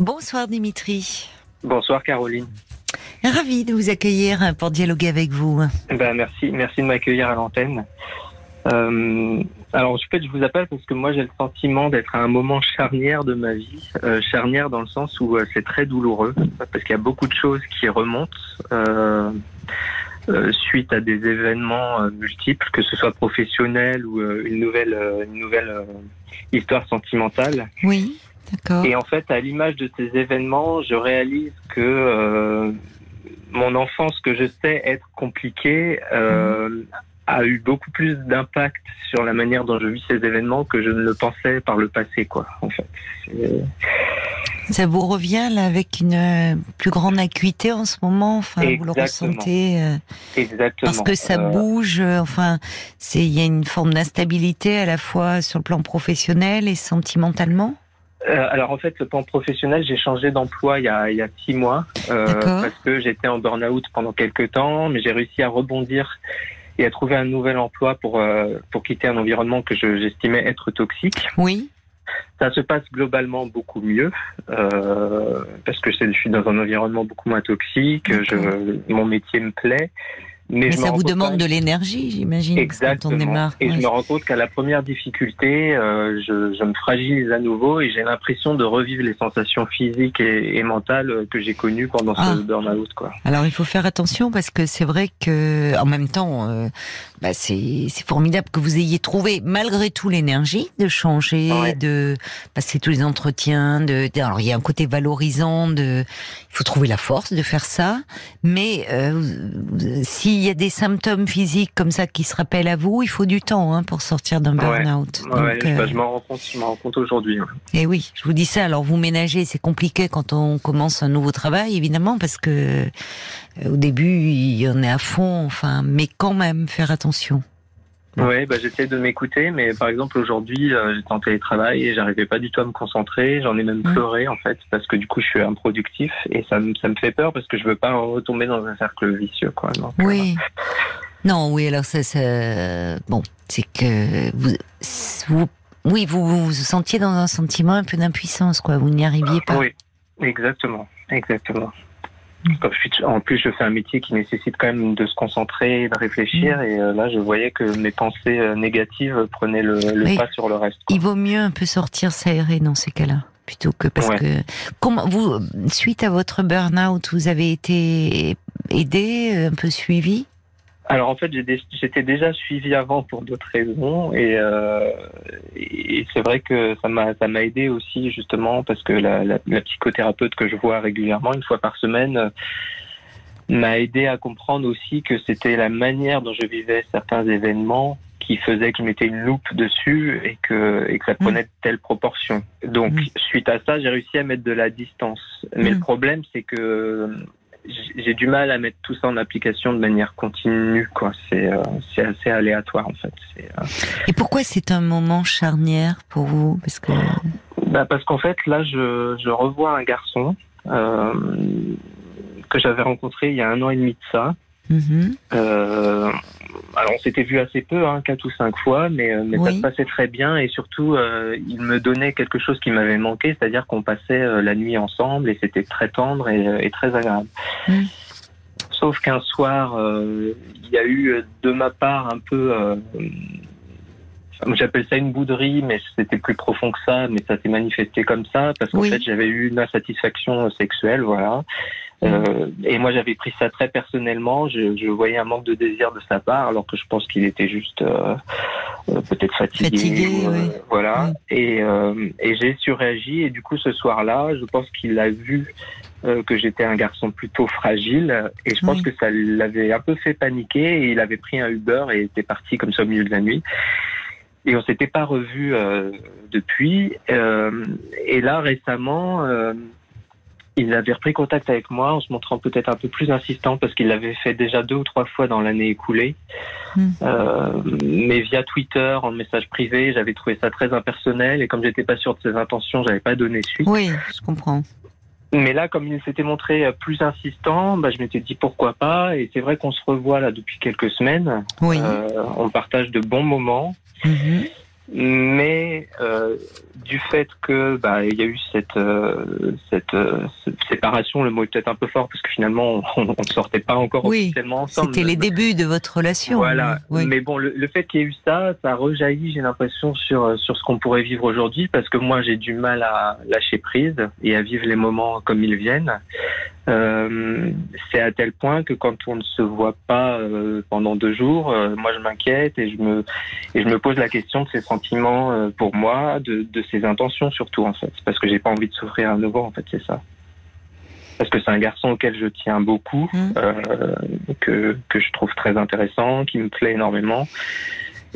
Bonsoir Dimitri. Bonsoir Caroline. Ravi de vous accueillir pour dialoguer avec vous. Ben, merci, merci de m'accueillir à l'antenne. Euh, alors, je, je vous appelle parce que moi, j'ai le sentiment d'être à un moment charnière de ma vie. Euh, charnière dans le sens où euh, c'est très douloureux, parce qu'il y a beaucoup de choses qui remontent suite à des événements multiples, que ce soit professionnel ou une nouvelle, une nouvelle histoire sentimentale. Oui. Et en fait, à l'image de ces événements, je réalise que mon enfance, que je sais être compliquée, mmh a eu beaucoup plus d'impact sur la manière dont je vis ces événements que je ne le pensais par le passé, quoi, en fait. Ça vous revient là avec une euh, plus grande acuité en ce moment, enfin vous le ressentez euh, Exactement. parce que ça euh, bouge, enfin c'est il y a une forme d'instabilité à la fois sur le plan professionnel et sentimentalement? Alors en fait, le plan professionnel, j'ai changé d'emploi il y a il y a six mois parce que j'étais en burn-out pendant quelques temps, mais j'ai réussi à rebondir et à trouver un nouvel emploi pour, euh, pour quitter un environnement que j'estimais être toxique. Oui. Ça se passe globalement beaucoup mieux euh, parce que je suis dans un environnement beaucoup moins toxique. Je, mon métier me plaît. Mais, ça vous demande de l'énergie, j'imagine. Exactement. Quand on marre. Et je me rends compte qu'à la première difficulté, euh, je, je, me fragilise à nouveau et j'ai l'impression de revivre les sensations physiques et, et mentales que j'ai connues pendant ce ah. burn-out. Quoi. Alors il faut faire attention parce que c'est vrai que en même temps, euh, bah, c'est formidable que vous ayez trouvé malgré tout l'énergie de changer, de passer tous les entretiens. De, alors il y a un côté valorisant. De, il faut trouver la force de faire ça. Mais euh, si il y a des symptômes physiques comme ça qui se rappellent à vous, il faut du temps hein, pour sortir d'un burn-out. Ouais, bah, je m'en rends compte, compte aujourd'hui. Et eh oui, je vous dis ça. Alors vous ménagez, c'est compliqué quand on commence un nouveau travail, évidemment, parce que euh, au début, il y en est à fond. Enfin, mais quand même, faire attention. Oui, bah, j'essaie de m'écouter, mais par exemple aujourd'hui, euh, j'étais en télétravail et j'arrivais pas du tout à me concentrer. J'en ai même mmh. pleuré en fait parce que du coup je suis improductif et ça me ça me fait peur parce que je veux pas retomber dans un cercle vicieux quoi. oui. Euh, non, oui, alors ça, ça bon, c'est que vous, vous, oui, vous vous sentiez dans un sentiment un peu d'impuissance, quoi. Vous n'y arriviez pas. Oui, exactement, exactement. En plus, je fais un métier qui nécessite quand même de se concentrer, de réfléchir. Mm. Et euh, là, je voyais que mes pensées euh, négatives prenaient le, pas sur le reste. Il vaut mieux un peu sortir s'aérer dans ces cas-là, plutôt que parce que comment vous, suite à votre burn-out, vous avez été aidé, un peu suivi? Alors en fait, j'étais déjà suivi avant pour d'autres raisons euh, et, c'est vrai que ça m'a ça m'a aidé aussi justement parce que la, psychothérapeute que je vois régulièrement une fois par semaine euh, m'a aidé à comprendre aussi que c'était la manière dont je vivais certains événements qui faisait que je mettais une loupe dessus et que, et que ça prenait de telles proportions. Donc, mmh. suite à ça, j'ai réussi à mettre de la distance. Mais le mmh. problème, c'est que j'ai du mal à mettre tout ça en application de manière continue. Quoi. C'est, euh, c'est assez aléatoire en fait. Euh, Et pourquoi c'est un moment charnière pour vous? Parce que bah parce qu'en fait là, je, je revois un garçon euh, que j'avais rencontré il y a un an et demi de ça. Mm-hmm. Alors on s'était vu assez peu, hein, quatre ou cinq fois, mais, euh, mais ça se passait très bien et surtout euh, il me donnait quelque chose qui m'avait manqué, c'est-à-dire qu'on passait euh, la nuit ensemble et c'était très tendre et, très agréable. Sauf qu'un soir, il y a eu de ma part un peu, j'appelle ça une bouderie, mais c'était plus profond que ça, mais ça s'est manifesté comme ça parce qu'en fait j'avais eu une insatisfaction sexuelle, voilà. Euh, et moi, j'avais pris ça très personnellement. Je, je, voyais un manque de désir de sa part, alors que je pense qu'il était juste euh, euh peut-être fatigué. fatigué euh, Voilà. Et, et j'ai surréagi. Et du coup, ce soir-là, je pense qu'il a vu que j'étais un garçon plutôt fragile. Et je pense que ça l'avait un peu fait paniquer. Et il avait pris un Uber et était parti comme ça au milieu de la nuit. Et on s'était pas revu depuis. et là, récemment il avait repris contact avec moi en se montrant peut-être un peu plus insistant parce qu'il l'avait fait déjà deux ou trois fois dans l'année écoulée. Hmm. Euh, mais via Twitter, en message privé, j'avais trouvé ça très impersonnel et comme j'étais pas sûr de ses intentions, j'avais pas donné suite. Oui, je comprends. Mais là, comme il s'était montré plus insistant, bah, je m'étais dit pourquoi pas. Et c'est vrai qu'on se revoit là depuis quelques semaines. Oui. Euh, on partage de bons moments. Mm-hmm. Mais euh, du fait que bah il y a eu cette euh, cette, euh, cette, séparation, le mot est peut-être un peu fort parce que finalement on ne sortait pas encore officiellement ensemble. C'était les débuts de votre relation. Voilà. Mais bon, le, fait qu'il y ait eu ça, ça rejaillit, j'ai l'impression sur sur ce qu'on pourrait vivre aujourd'hui parce que moi j'ai du mal à lâcher prise et à vivre les moments comme ils viennent. Euh, c'est à tel point que quand on ne se voit pas euh, pendant deux jours, euh, moi je m'inquiète et je me et je me pose la question de ses sentiments pour moi, de, de ses intentions surtout en fait, parce que j'ai pas envie de souffrir à nouveau en fait, c'est ça. Parce que c'est un garçon auquel je tiens beaucoup, mmh. que que je trouve très intéressant, qui me plaît énormément,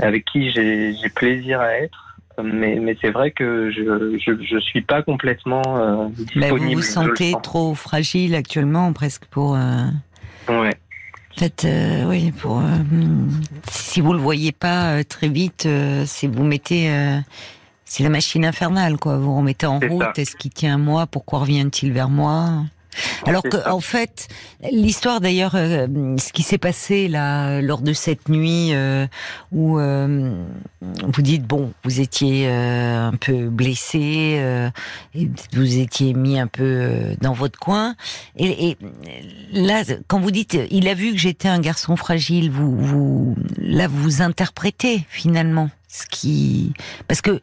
avec qui j'ai plaisir à être mais, mais c'est vrai que je, je, je suis pas complètement euh, disponible. vous vous sentez trop fragile actuellement, presque pour. Euh... Ouais. En fait, euh, oui, pour. Euh, si vous le voyez pas euh, très vite, c'est vous mettez. c'est la machine infernale, quoi. Vous remettez en route. Est-ce qu'il tient à moi? Pourquoi revient-il vers moi? Alors que, en fait, l'histoire d'ailleurs, euh, ce qui s'est passé là lors de cette nuit euh, où euh, vous dites bon, vous étiez un peu blessé, et vous étiez mis un peu dans votre coin, et, et, là, quand vous dites, il a vu que j'étais un garçon fragile, vous, vous, là, vous interprétez finalement ce qui, parce que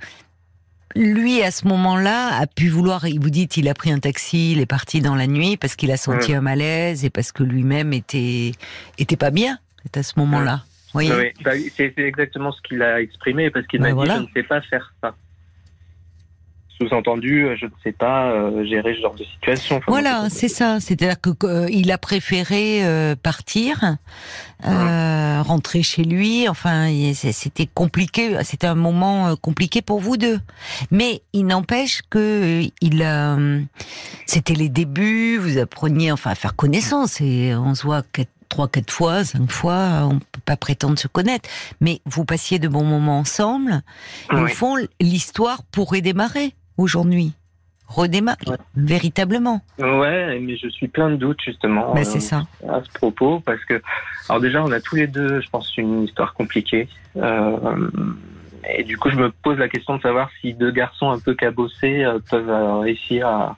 lui, à ce moment-là, a pu vouloir. Il vous dit, il a pris un taxi, il est parti dans la nuit parce qu'il a senti un malaise et parce que lui-même était était pas bien. C'est à ce moment-là. Oui, bah, c'est exactement ce qu'il a exprimé parce qu'il m'a dit, je ne sais pas faire ça sous-entendu, je ne sais pas euh, gérer ce genre de situation. voilà, c'est ça. C'est-à-dire que euh, a préféré euh, partir, rentrer chez lui. Enfin, c'était compliqué. C'était un moment compliqué pour vous deux. Mais il n'empêche que il, c'était les débuts. Vous appreniez enfin à faire connaissance et on se voit trois, quatre fois, cinq fois, on peut pas prétendre se connaître, mais vous passiez de bons moments ensemble. Au fond, l'histoire pourrait démarrer aujourd'hui redémarre véritablement. Ouais, mais je suis plein de doutes justement. Mais c'est ça. Euh, à ce propos, parce que alors déjà on a tous les deux, je pense, une histoire compliquée. Euh, et du coup, je me pose la question de savoir si deux garçons un peu cabossés euh, peuvent réussir à,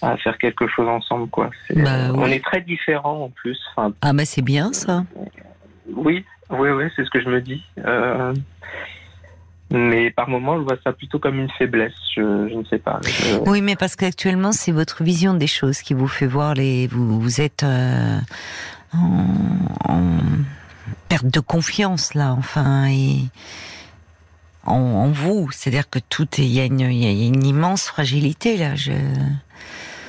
à, faire quelque chose ensemble, quoi. Bah on est très différents en plus. ah, mais c'est bien ça. Oui, oui, oui, c'est ce que je me dis. Mais par moments, je vois ça plutôt comme une faiblesse. Je, ne sais pas. Oui, mais parce qu'actuellement, c'est votre vision des choses qui vous fait voir les. Vous, vous êtes euh, en, perte de confiance là, enfin, et en, vous. C'est-à-dire que tout est. Il y, y a une immense fragilité là. Je.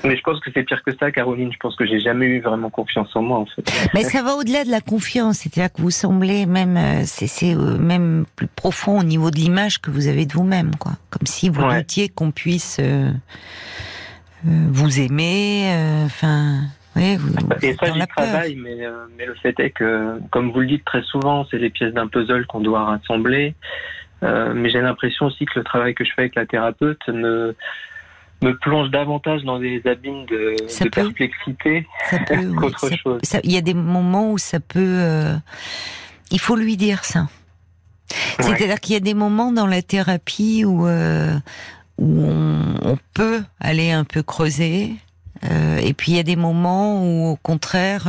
Mais je pense que c'est pire que ça, Caroline. Je pense que j'ai jamais eu vraiment confiance en moi, en fait. Mais ça va au-delà de la confiance. C'est-à-dire que vous semblez même, euh, c'est euh, même plus profond au niveau de l'image que vous avez de vous-même, quoi. Comme si vous ouais. doutiez qu'on puisse euh, vous aimer, enfin. oui, vous, et ça, j'y travaille, mais, mais le fait est que, comme vous le dites très souvent, c'est les pièces d'un puzzle qu'on doit rassembler. mais j'ai l'impression aussi que le travail que je fais avec la thérapeute me me plonge davantage dans des abîmes de, perplexité qu'autre chose. Il y a des moments où ça peut. Euh, il faut lui dire ça. C'est-à-dire qu'il y a des moments dans la thérapie où, euh, où on, peut aller un peu creuser. Euh, et puis il y a des moments où, au contraire,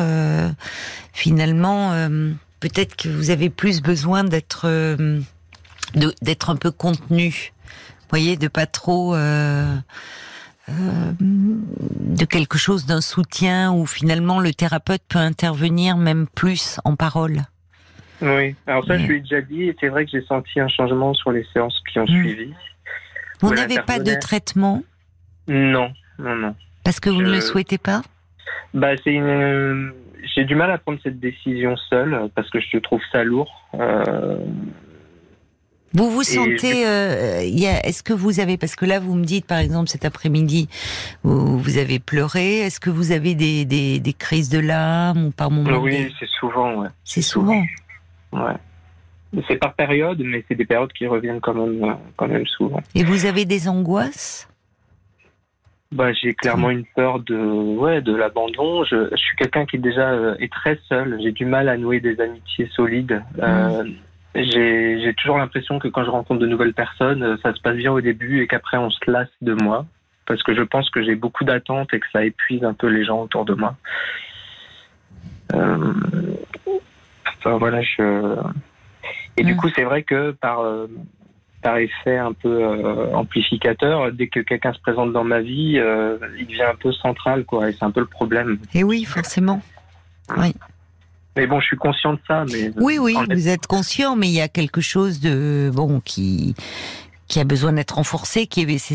finalement, peut-être que vous avez plus besoin d'être d'être un peu contenu. Voyez, de pas trop euh, de quelque chose, d'un soutien où finalement le thérapeute peut intervenir même plus en parole. Oui, alors ça je lui ai déjà dit et c'est vrai que j'ai senti un changement sur les séances qui ont hmm. suivi. Vous n'avez pas de traitement? Non, non, non. Parce que vous ne le souhaitez pas? Bah c'est une... J'ai du mal à prendre cette décision seule parce que je trouve ça lourd. Euh, vous vous sentez, euh, est-ce que vous avez, parce que là vous me dites par exemple cet après-midi, vous, vous, avez pleuré, est-ce que vous avez des, des, des crises de larmes ou par moments Oui, c'est souvent. Ouais. C'est souvent. Ouais. C'est par période, mais c'est des périodes qui reviennent quand même, euh, quand même souvent. Et vous avez des angoisses? Bah, j'ai clairement une peur de, ouais, de l'abandon. Je, je, suis quelqu'un qui déjà euh, est très seul. J'ai du mal à nouer des amitiés solides. Euh, j'ai toujours l'impression que quand je rencontre de nouvelles personnes, ça se passe bien au début et qu'après on se lasse de moi. Parce que je pense que j'ai beaucoup d'attentes et que ça épuise un peu les gens autour de moi. Euh, enfin, voilà, je... Et du mm. coup, c'est vrai que par, euh, par effet un peu euh, amplificateur, dès que quelqu'un se présente dans ma vie, il devient un peu central, quoi. Et c'est un peu le problème. Et oui, forcément. Oui. Mais bon, je suis conscient de ça. Mais oui, oui, vous êtes conscient, mais il y a quelque chose de bon qui qui a besoin d'être renforcé, qui est,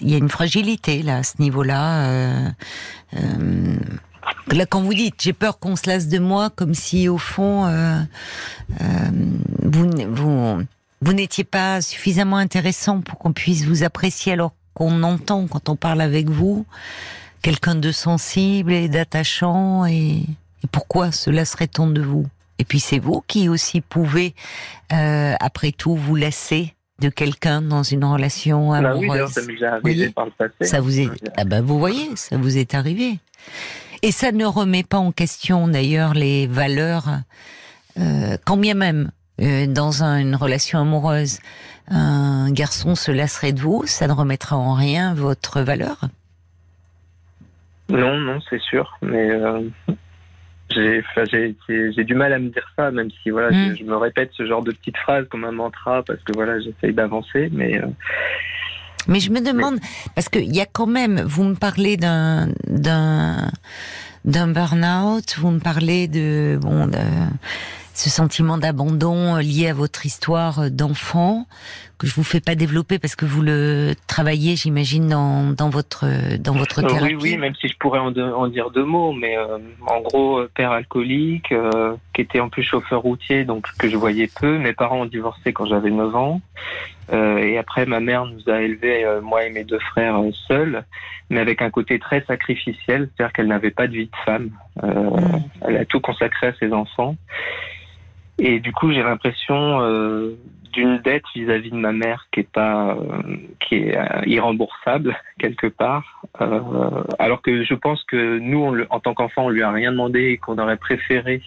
il y a une fragilité là à ce niveau-là. Euh, euh, là, quand vous dites j'ai peur qu'on se lasse de moi, comme si au fond euh, vous, vous, vous n'étiez pas suffisamment intéressant pour qu'on puisse vous apprécier, alors qu'on entend quand on parle avec vous quelqu'un de sensible et d'attachant et et pourquoi se lasserait-on de vous? Et puis c'est vous qui aussi pouvez, euh, après tout, vous lasser de quelqu'un dans une relation amoureuse. Bah oui, ça m'est arrivé par le passé. Ça vous est, ah ben vous voyez, ça vous est arrivé. Et ça ne remet pas en question d'ailleurs les valeurs, euh, quand bien même euh, dans une relation amoureuse, un garçon se lasserait de vous, ça ne remettra en rien votre valeur? Non, non, c'est sûr, mais euh, j'ai du mal à me dire ça, même si voilà, je, mm. me répète ce genre de petites phrases comme un mantra parce que voilà, j'essaye d'avancer, mais. Euh, mais je me demande parce qu'il y a quand même, vous me parlez d'un d'un d'un burn-out, vous me parlez de bon de, ce sentiment d'abandon lié à votre histoire d'enfant que je vous fais pas développer parce que vous le travaillez, j'imagine, dans, dans votre dans votre euh, thérapie. Oui, oui, même si je pourrais en, en dire deux mots, mais euh, en gros, euh, père alcoolique, qui était en plus chauffeur routier, donc que je voyais peu. Mes parents ont divorcé quand j'avais 9 ans, et après ma mère nous a élevés, moi et mes deux frères, seuls, mais avec un côté très sacrificiel, c'est-à-dire qu'elle n'avait pas de vie de femme. Mm. Elle a tout consacré à ses enfants. Et du coup, j'ai l'impression euh, d'une dette vis-à-vis de ma mère qui est pas, euh, qui est euh, irremboursable quelque part. Euh, alors que je pense que nous, on en tant qu'enfant, on lui a rien demandé et qu'on aurait préféré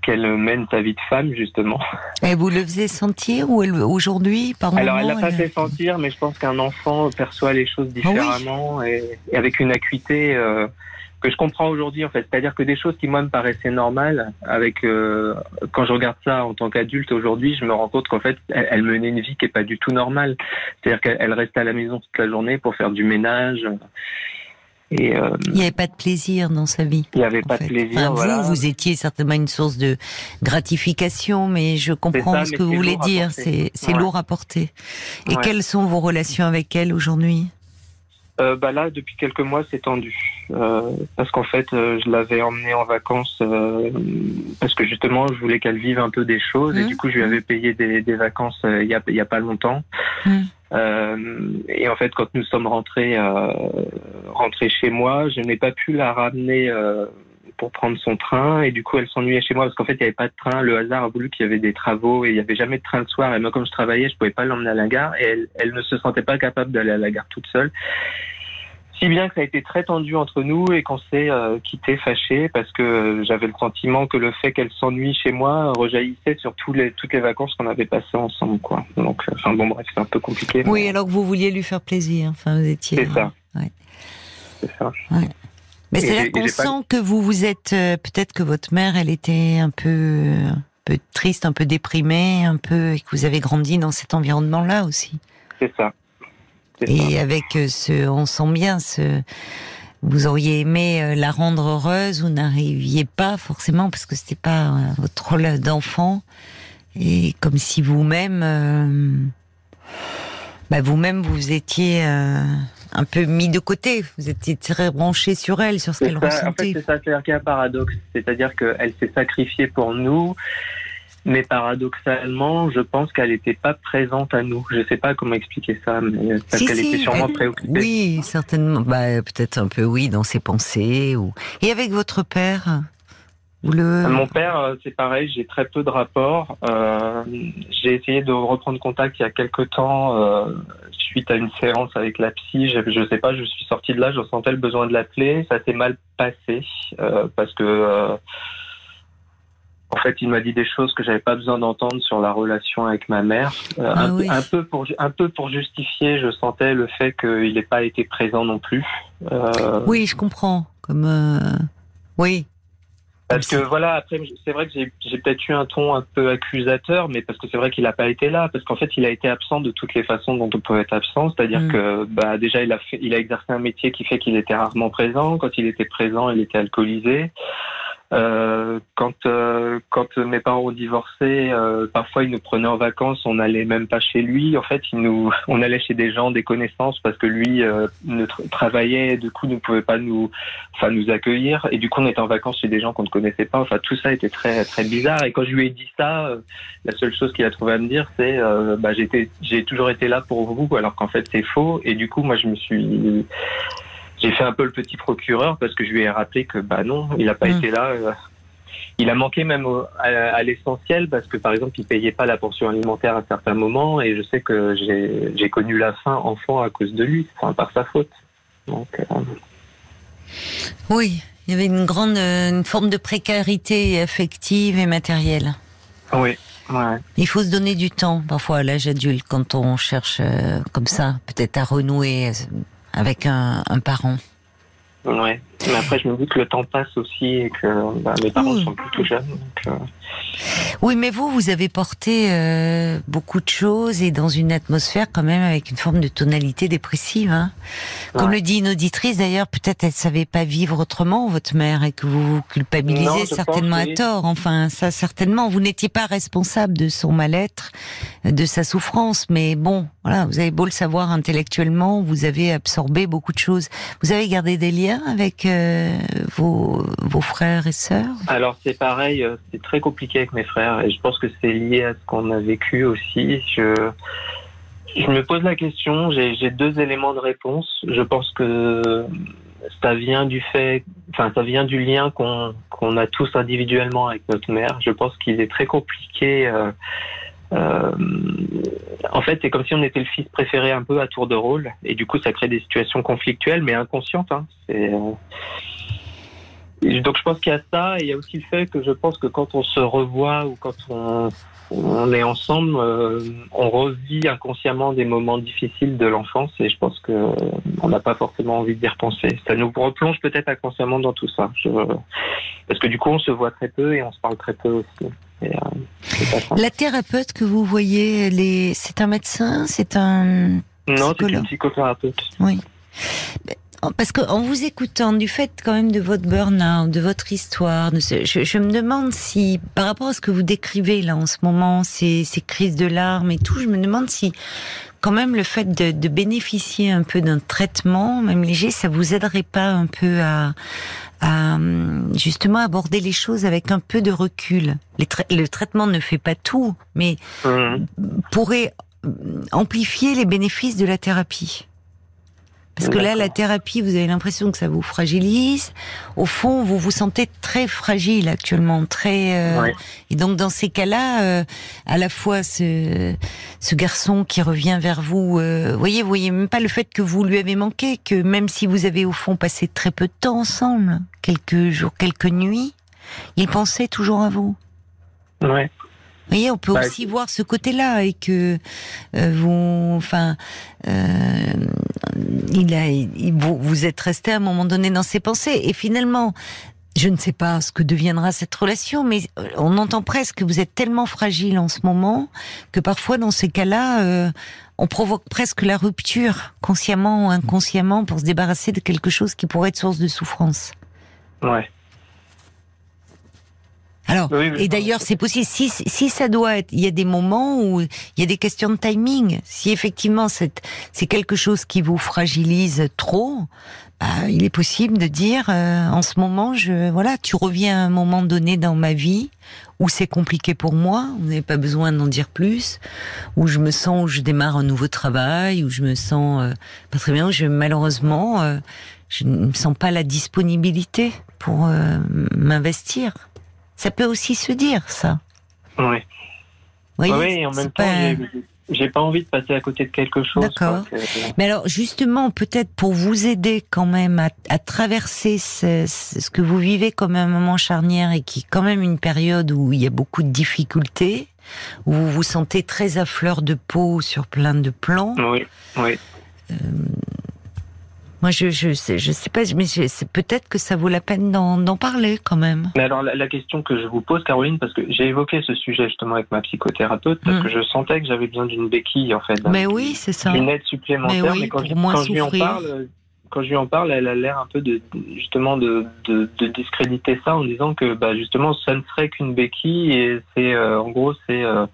qu'elle mène sa vie de femme justement. Et vous le faisiez sentir ou aujourd'hui par Alors elle l'a pas fait sentir, mais je pense qu'un enfant perçoit les choses ah différemment et, et, avec une acuité que je comprends aujourd'hui en fait. C'est-à-dire que des choses qui moi me paraissaient normales, avec euh, quand je regarde ça en tant qu'adulte aujourd'hui, je me rends compte qu'en fait elle, menait une vie qui est pas du tout normale. C'est-à-dire qu'elle restait à la maison toute la journée pour faire du ménage. Et euh, il n'y avait pas de plaisir dans sa vie. Il n'y avait pas de plaisir. Vous, vous étiez certainement une source de gratification, mais je comprends ce que vous voulez dire. C'est lourd à porter. Et quelles sont vos relations avec elle aujourd'hui? Euh, bah là, depuis quelques mois, c'est tendu. Euh, parce qu'en fait, euh, je l'avais emmenée en vacances euh, parce que justement, je voulais qu'elle vive un peu des choses. Et mmh. du coup, je lui avais payé des, des vacances il y, a, y a pas longtemps. Mmh. et en fait, quand nous sommes rentrés, rentrés chez moi, je n'ai pas pu la ramener pour prendre son train et du coup elle s'ennuyait chez moi parce qu'en fait il n'y avait pas de train. Le hasard a voulu qu'il y avait des travaux et il n'y avait jamais de train le soir et moi comme je travaillais je pouvais pas l'emmener à la gare et elle, elle ne se sentait pas capable d'aller à la gare toute seule. Si bien que ça a été très tendu entre nous et qu'on s'est euh, quitté fâché parce que j'avais le sentiment que le fait qu'elle s'ennuie chez moi rejaillissait sur tous les, toutes les vacances qu'on avait passées ensemble. Quoi. Donc, euh, enfin bon, bref, c'est un peu compliqué. Oui, alors que vous vouliez lui faire plaisir. Enfin, vous étiez. C'est ça. Ouais. C'est ça. Ouais. Mais c'est là qu'on sent que vous vous êtes euh, peut-être que votre mère, elle était un peu, un peu triste, un peu déprimée, un peu et que vous avez grandi dans cet environnement-là aussi. C'est ça. Et ça. avec euh, ce, on sent bien ce. Vous auriez aimé euh, la rendre heureuse, vous n'arriviez pas forcément parce que c'était pas votre rôle d'enfant, et comme si vous-même, euh, bah vous-même vous étiez un peu mis de côté. Vous étiez très branché sur elle, sur ce qu'elle ressentait. En fait, c'est ça, c'est un paradoxe. C'est-à-dire qu'elle s'est sacrifiée pour nous, mais paradoxalement, je pense qu'elle n'était pas présente à nous. Je ne sais pas comment expliquer ça, mais parce qu'elle était sûrement préoccupée. Oui, certainement. Bah, peut-être un peu, oui, dans ses pensées. Ou... Et avec votre père? Le... Mon père, euh, c'est pareil, j'ai très peu de rapports. Euh, j'ai essayé de reprendre contact il y a quelques temps. Euh, suite à une séance avec la psy, je, je sais pas, je suis sortie de là, je sentais le besoin de l'appeler, ça s'est mal passé euh, parce que En fait, il m'a dit des choses que j'avais pas besoin d'entendre sur la relation avec ma mère. Ah un, peu pour un peu pour justifier, je sentais le fait qu'il n'ait pas été présent non plus. Oui, je comprends. Comme oui, parce que voilà, après, c'est vrai que j'ai peut-être eu un ton un peu accusateur, mais parce que c'est vrai qu'il n'a pas été là, parce qu'en fait, il a été absent de toutes les façons dont on peut être absent, c'est-à-dire mm. que bah déjà, il a fait, il a exercé un métier qui fait qu'il était rarement présent. Quand il était présent, il était alcoolisé. Euh, quand euh, quand mes parents ont divorcé, euh, parfois ils nous prenaient en vacances, on n'allait même pas chez lui. En fait, il nous, on allait chez des gens, des connaissances, parce que lui euh, ne travaillait, du coup ne pouvait pas nous, enfin nous accueillir. Et du coup, on était en vacances chez des gens qu'on ne connaissait pas. Enfin, tout ça était très très bizarre. Et quand je lui ai dit ça, la seule chose qu'il a trouvé à me dire, c'est, bah j'étais, j'ai toujours été là pour vous, alors qu'en fait c'est faux. Et du coup, moi, je me suis j'ai fait un peu le petit procureur parce que je lui ai rappelé que bah non, il n'a pas mm. été là. Euh. il a manqué même à, l'essentiel parce que par exemple il payait pas la portion alimentaire à certains moments et je sais que j'ai connu la faim enfant à cause de lui, enfin par sa faute. Donc, euh. Oui, il y avait une grande une forme de précarité affective et matérielle. Oui. Ouais. Il faut se donner du temps parfois à l'âge adulte quand on cherche euh, comme ça peut-être à renouer avec un, un parent. Ouais. Mais après, je me dis que le temps passe aussi et que bah, mes parents sont plutôt jeunes. Euh. Oui, mais vous, vous avez porté euh, beaucoup de choses et dans une atmosphère quand même avec une forme de tonalité dépressive. Hein. Comme le dit une auditrice, d'ailleurs, peut-être elle savait pas vivre autrement, votre mère, et que vous vous culpabilisez certainement à tort. Enfin, ça certainement. Vous n'étiez pas responsable de son mal-être, de sa souffrance, mais bon, voilà, vous avez beau le savoir intellectuellement, vous avez absorbé beaucoup de choses. Vous avez gardé des liens avec euh, vos, vos frères et sœurs? Alors c'est pareil, euh, c'est très compliqué avec mes frères et je pense que c'est lié à ce qu'on a vécu aussi. Je, me pose la question, j'ai deux éléments de réponse. Je pense que ça vient du fait, enfin ça vient du lien qu'on a tous individuellement avec notre mère. Je pense qu'il est très compliqué. Euh, euh, en fait, c'est comme si on était le fils préféré un peu à tour de rôle, et du coup, ça crée des situations conflictuelles, mais inconscientes. Hein. Donc, je pense qu'il y a ça, et il y a aussi le fait que je pense que quand on se revoit ou quand on, est ensemble, euh, on revit inconsciemment des moments difficiles de l'enfance, et je pense que on n'a pas forcément envie d'y repenser. Ça nous replonge peut-être inconsciemment dans tout ça, parce que du coup, on se voit très peu et on se parle très peu aussi. Euh, la thérapeute que vous voyez, c'est un médecin, c'est un non, c'est une psychothérapeute. Oui. Parce qu'en vous écoutant, du fait quand même de votre burn-out, de votre histoire, je, me demande si, par rapport à ce que vous décrivez là en ce moment, ces, ces crises de larmes et tout, je me demande si quand même le fait de, de bénéficier un peu d'un traitement, même léger, ça vous aiderait pas un peu à, à justement aborder les choses avec un peu de recul. le traitement ne fait pas tout, mais mmh. pourrait amplifier les bénéfices de la thérapie. Parce que là, la thérapie, vous avez l'impression que ça vous fragilise. Au fond, vous vous sentez très fragile actuellement, très. Euh, et donc, dans ces cas-là, euh, à la fois ce, ce garçon qui revient vers vous, euh, voyez, vous voyez même pas le fait que vous lui avez manqué, que même si vous avez au fond passé très peu de temps ensemble, quelques jours, quelques nuits, il pensait toujours à vous. Ouais. Vous voyez, on peut bah, aussi voir ce côté-là et que euh, vous, enfin, euh, il a, vous, vous êtes resté à un moment donné dans ses pensées et finalement, je ne sais pas ce que deviendra cette relation, mais on entend presque que vous êtes tellement fragile en ce moment que parfois dans ces cas-là, euh, on provoque presque la rupture, consciemment ou inconsciemment, pour se débarrasser de quelque chose qui pourrait être source de souffrance. Ouais. Alors, et d'ailleurs, c'est possible. Si, si ça doit être, il y a des moments où il y a des questions de timing. Si effectivement c'est quelque chose qui vous fragilise trop, bah, il est possible de dire, euh, en ce moment, je, voilà, tu reviens à un moment donné dans ma vie où c'est compliqué pour moi. Vous n'avez pas besoin d'en dire plus. Où je me sens, où je démarre un nouveau travail, où je me sens euh, pas très bien. Où je malheureusement, euh, je ne sens pas la disponibilité pour m'investir. Ça peut aussi se dire, ça. Oui. oui, en même temps, j'ai pas envie de passer à côté de quelque chose. D'accord. Mais alors, justement, peut-être pour vous aider quand même à, traverser ce, ce, que vous vivez comme un moment charnière et qui est quand même une période où il y a beaucoup de difficultés, où vous vous sentez très à fleur de peau sur plein de plans. Oui, oui. Euh, moi, je je sais, je sais pas, mais peut-être que ça vaut la peine d'en parler quand même. Mais alors, la, question que je vous pose, Caroline, parce que j'ai évoqué ce sujet justement avec ma psychothérapeute, parce mm. que je sentais que j'avais besoin d'une béquille, en fait. Mais oui, c'est ça. Une aide supplémentaire. Mais, quand, je, quand je lui en parle, quand je lui en parle, elle a l'air un peu de justement de, de, de, discréditer ça en disant que bah justement ça ne serait qu'une béquille et c'est euh, en gros c'est euh,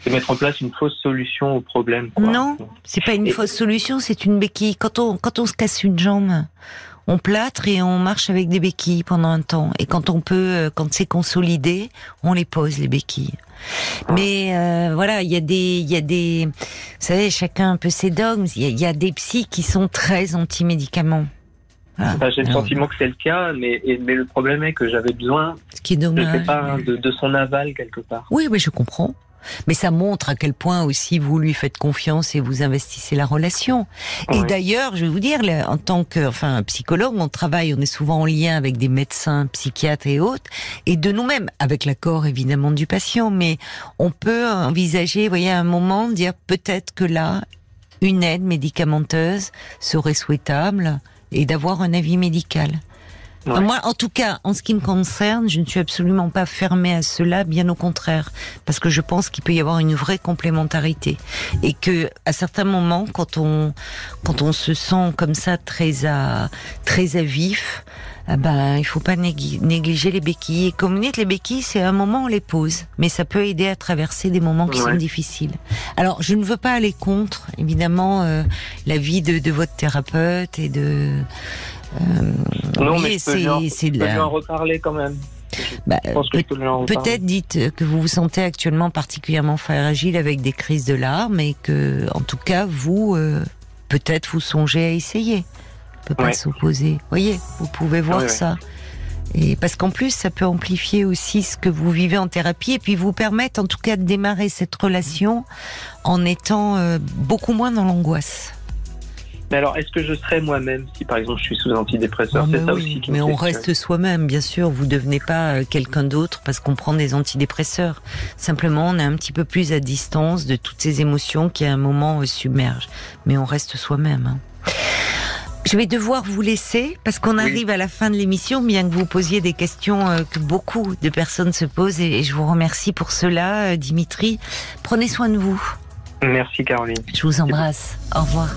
c'est mettre en place une fausse solution au problème. Quoi. Non, c'est pas une fausse solution, c'est une béquille. Quand on, quand on se casse une jambe, on plâtre et on marche avec des béquilles pendant un temps. Et quand on peut, euh, quand c'est consolidé, on les pose les béquilles. Ah. Mais euh, voilà, il y a des, il y a des, vous savez, chacun un peu ses dogmes. Il y, a des psys qui sont très anti-médicaments. J'ai le sentiment que c'est le cas, mais, mais le problème est que j'avais besoin, Ce qui est dommage, je sais pas, de, de, son aval quelque part. Oui, oui, je comprends. Mais ça montre à quel point aussi vous lui faites confiance et vous investissez la relation. Et d'ailleurs, je vais vous dire, en tant que, enfin, psychologue, on travaille, on est souvent en lien avec des médecins, psychiatres et autres, et de nous-mêmes, avec l'accord évidemment du patient, mais on peut envisager, vous voyez, à un moment, dire peut-être que là, une aide médicamenteuse serait souhaitable et d'avoir un avis médical. Moi, en tout cas, en ce qui me concerne, je ne suis absolument pas fermée à cela, bien au contraire, parce que je pense qu'il peut y avoir une vraie complémentarité et que à certains moments, quand on quand on se sent comme ça très à très à vif, ah ben il faut pas négliger les béquilles. Et comme vous dites, les béquilles, c'est un moment on les pose, mais ça peut aider à traverser des moments qui sont difficiles. Alors, je ne veux pas aller contre, évidemment, euh, la vie de, de votre thérapeute et de euh, non, mais c'est je peux en reparler quand même. Bah, peut-être dites que vous vous sentez actuellement particulièrement fragile avec des crises de larmes et que, en tout cas, vous, euh, peut-être vous songez à essayer. On peut pas s'opposer. Voyez, vous pouvez voir ça. Et parce qu'en plus, ça peut amplifier aussi ce que vous vivez en thérapie et puis vous permettre, en tout cas, de démarrer cette relation en étant euh, beaucoup moins dans l'angoisse. Mais alors, est-ce que je serais moi-même si, par exemple, je suis sous antidépresseur C'est ça aussi qui Mais on reste soi-même, bien sûr. Vous devenez pas euh, quelqu'un d'autre parce qu'on prend des antidépresseurs. Simplement, on est un petit peu plus à distance de toutes ces émotions qui, à un moment, euh, submergent. Mais on reste soi-même. Hein. Je vais devoir vous laisser parce qu'on arrive à la fin de l'émission, bien que vous posiez des questions euh, que beaucoup de personnes se posent et je vous remercie pour cela, Dimitri. Prenez soin de vous. Merci Caroline. Je vous embrasse. Au revoir.